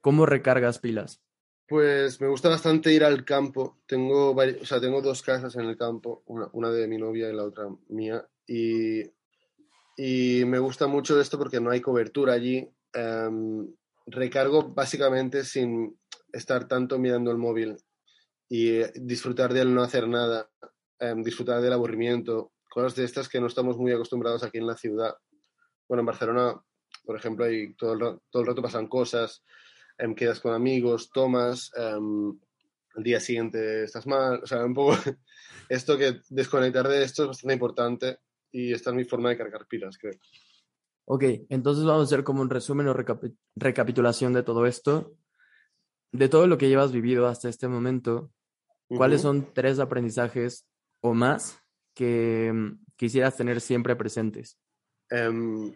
¿Cómo recargas pilas? Pues me gusta bastante ir al campo. Tengo, o sea, tengo dos casas en el campo, una, de mi novia y la otra mía. Y, y, me gusta mucho esto porque no hay cobertura allí. Em, recargo básicamente sin estar tanto mirando el móvil y disfrutar de no hacer nada, em, disfrutar del aburrimiento, cosas de estas que no estamos muy acostumbrados aquí en la ciudad. Bueno, en Barcelona, por ejemplo, hay todo, el, todo el rato pasan cosas, em, quedas con amigos, tomas, el día siguiente estás mal, o sea, un poco esto que desconectar de esto es bastante importante y esta es mi forma de cargar pilas, creo. Ok, entonces vamos a hacer como un resumen o recapitulación de todo esto. De todo lo que llevas vivido hasta este momento, ¿cuáles son tres aprendizajes o más que mm, quisieras tener siempre presentes? Em,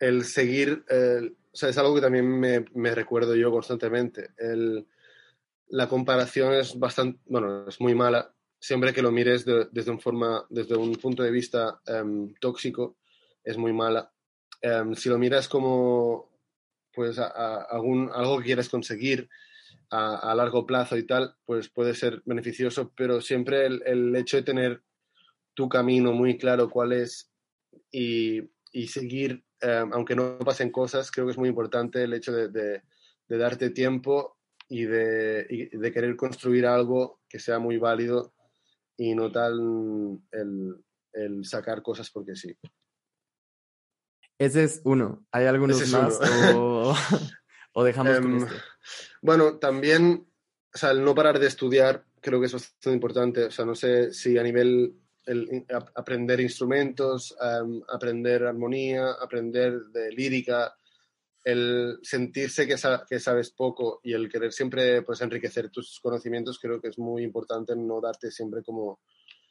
el seguir, o sea, es algo que también me, me recuerdo yo constantemente. El, la comparación es bastante, bueno, es muy mala. Siempre que lo mires desde, un forma, desde un punto de vista em, tóxico, es muy mala. Em, si lo miras como pues algún, algo que quieres conseguir a, largo plazo y tal, pues puede ser beneficioso, pero siempre el, hecho de tener tu camino muy claro cuál es y, y seguir, em, aunque no pasen cosas, creo que es muy importante el hecho de, darte tiempo y de, y de, querer construir algo que sea muy válido y no tal el, el sacar cosas porque sí. Ese es uno. ¿Hay algunos más o, dejamos con em, este? Bueno, también, o sea, el no parar de estudiar creo que es bastante importante. O sea, no sé si a nivel el, aprender instrumentos, aprender armonía, aprender de lírica, el sentirse que, que, sabes poco y el querer siempre pues, enriquecer tus conocimientos, creo que es muy importante no darte siempre como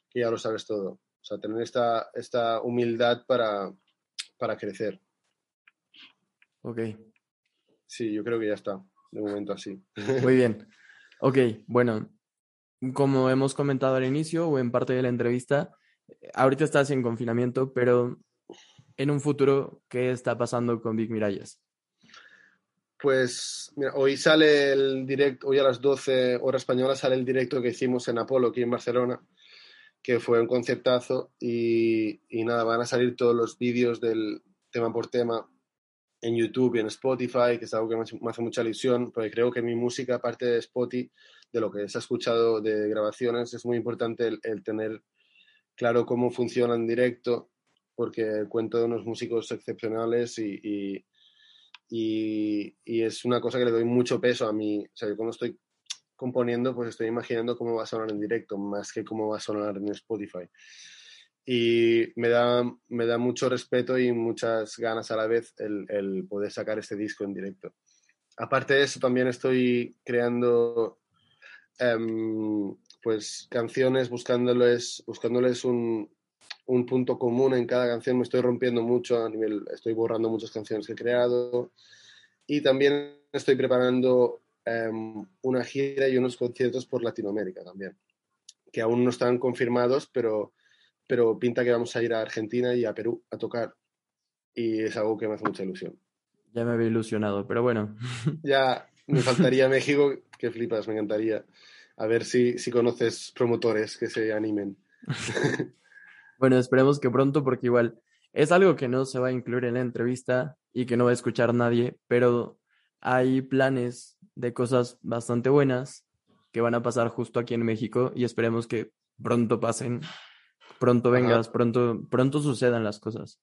que ya lo sabes todo. O sea, tener esta, esta humildad para, para crecer. Ok. Sí, yo creo que ya está, de momento así. Muy bien. Ok, bueno, como hemos comentado al inicio o en parte de la entrevista, ahorita estás en confinamiento, pero en un futuro, ¿qué está pasando con Big Miralles? Pues mira, hoy sale el directo, hoy a las 12 horas españolas sale el directo que hicimos en Apolo, aquí en Barcelona, que fue un conceptazo y, nada, van a salir todos los vídeos del tema por tema en YouTube y en Spotify, que es algo que me hace mucha ilusión, porque creo que mi música, aparte de Spotify, de lo que se ha escuchado de grabaciones, es muy importante el, tener claro cómo funciona en directo, porque cuento de unos músicos excepcionales y, y, es una cosa que le doy mucho peso a mí. O sea, yo cuando estoy componiendo, pues estoy imaginando cómo va a sonar en directo, más que cómo va a sonar en Spotify. Y me da, me da mucho respeto y muchas ganas a la vez el, poder sacar este disco en directo. Aparte de eso, también estoy creando em, pues canciones, buscándoles, buscándoles un, un punto común en cada canción. Me estoy rompiendo mucho a nivel, estoy borrando muchas canciones que he creado. Y también estoy preparando Em, una gira y unos conciertos por Latinoamérica también, que aún no están confirmados, pero, pero pinta que vamos a ir a Argentina y a Perú a tocar. Y es algo que me hace mucha ilusión. Ya me había ilusionado, pero bueno. Ya me faltaría México, que flipas, me encantaría. A ver si, si conoces promotores que se animen. bueno, esperemos que pronto, porque igual es algo que no se va a incluir en la entrevista y que no va a escuchar nadie, pero hay planes de cosas bastante buenas que van a pasar justo aquí en México y esperemos que pronto pasen, pronto vengas, pronto, pronto sucedan las cosas.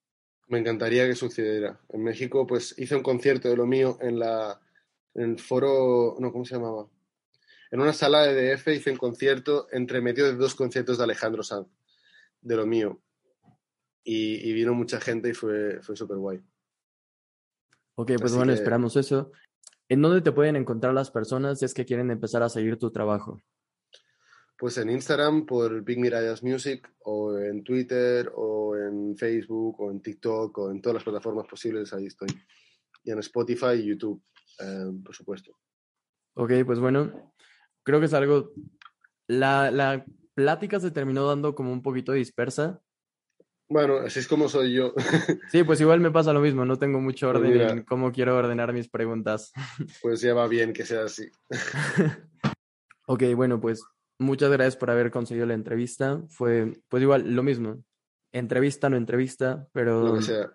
Me encantaría que sucediera. En México, pues hice un concierto de lo mío en la, en el foro, no, ¿cómo se llamaba? En una sala de DF hice un concierto entre medio de dos conciertos de Alejandro Sanz, de lo mío. Y, y vino mucha gente y fue, fue súper guay. Ok, pues Así bueno, que- esperamos eso. ¿En dónde te pueden encontrar las personas si es que quieren empezar a seguir tu trabajo? Pues en Instagram por Big Mirallas Music o en Twitter o en Facebook o en TikTok o en todas las plataformas posibles, ahí estoy. Y en Spotify y YouTube, eh, por supuesto. Ok, pues bueno, creo que es algo... La, la plática se terminó dando como un poquito dispersa. Bueno, así es como soy yo. Sí, pues igual me pasa lo mismo, no tengo mucho Pues orden mira. en cómo quiero ordenar mis preguntas. pues ya va bien que sea así. Ok, bueno, pues muchas gracias por haber conseguido la entrevista. Fue, pues igual, lo mismo. Entrevista, no entrevista, pero Lo que sea.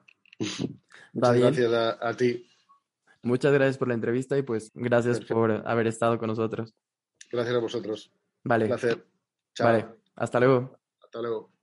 Muchas bien. gracias a, a ti. Muchas gracias por la entrevista y pues gracias Perfecto. por haber estado con nosotros. Gracias a vosotros. Vale, Un placer. Chao. vale, hasta luego. Hasta luego.